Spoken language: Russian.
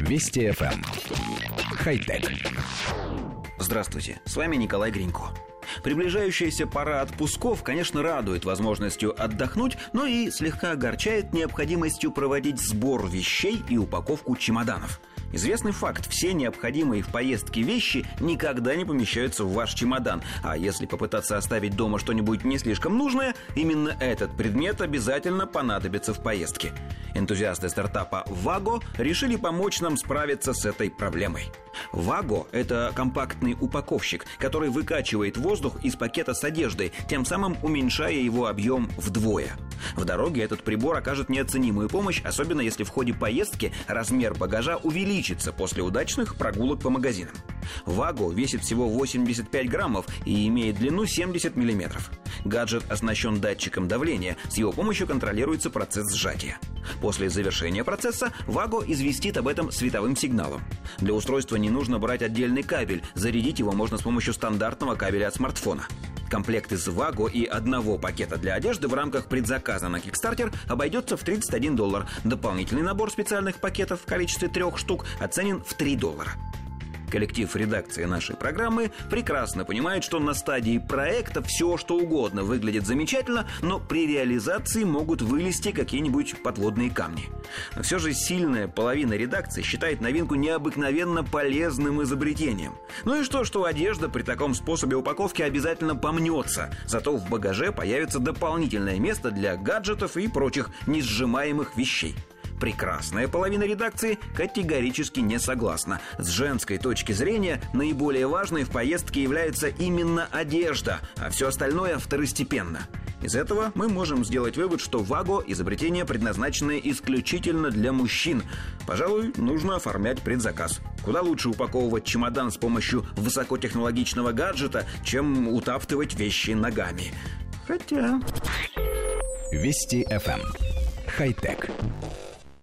Вести FM. Эм. Хай-тек. Здравствуйте, с вами Николай Гринько. Приближающаяся пора отпусков, конечно, радует возможностью отдохнуть, но и слегка огорчает необходимостью проводить сбор вещей и упаковку чемоданов – Известный факт, все необходимые в поездке вещи никогда не помещаются в ваш чемодан, а если попытаться оставить дома что-нибудь не слишком нужное, именно этот предмет обязательно понадобится в поездке. Энтузиасты стартапа Vago решили помочь нам справиться с этой проблемой. Vago – это компактный упаковщик, который выкачивает воздух из пакета с одеждой, тем самым уменьшая его объем вдвое. В дороге этот прибор окажет неоценимую помощь, особенно если в ходе поездки размер багажа увеличится после удачных прогулок по магазинам. Ваго весит всего 85 граммов и имеет длину 70 миллиметров. Гаджет оснащен датчиком давления, с его помощью контролируется процесс сжатия. После завершения процесса Ваго известит об этом световым сигналом. Для устройства не нужно брать отдельный кабель, зарядить его можно с помощью стандартного кабеля от смартфона. Комплект из Ваго и одного пакета для одежды в рамках предзаказа на Kickstarter обойдется в 31 доллар. Дополнительный набор специальных пакетов в количестве трех штук оценен в 3 доллара. Коллектив редакции нашей программы прекрасно понимает, что на стадии проекта все, что угодно выглядит замечательно, но при реализации могут вылезти какие-нибудь подводные камни. Но все же сильная половина редакции считает новинку необыкновенно полезным изобретением. Ну и что, что одежда при таком способе упаковки обязательно помнется, зато в багаже появится дополнительное место для гаджетов и прочих несжимаемых вещей. Прекрасная половина редакции категорически не согласна. С женской точки зрения наиболее важной в поездке является именно одежда, а все остальное второстепенно. Из этого мы можем сделать вывод, что ВАГО – изобретение, предназначенное исключительно для мужчин. Пожалуй, нужно оформлять предзаказ. Куда лучше упаковывать чемодан с помощью высокотехнологичного гаджета, чем утаптывать вещи ногами. Хотя... Вести FM. Эм. Хай-тек.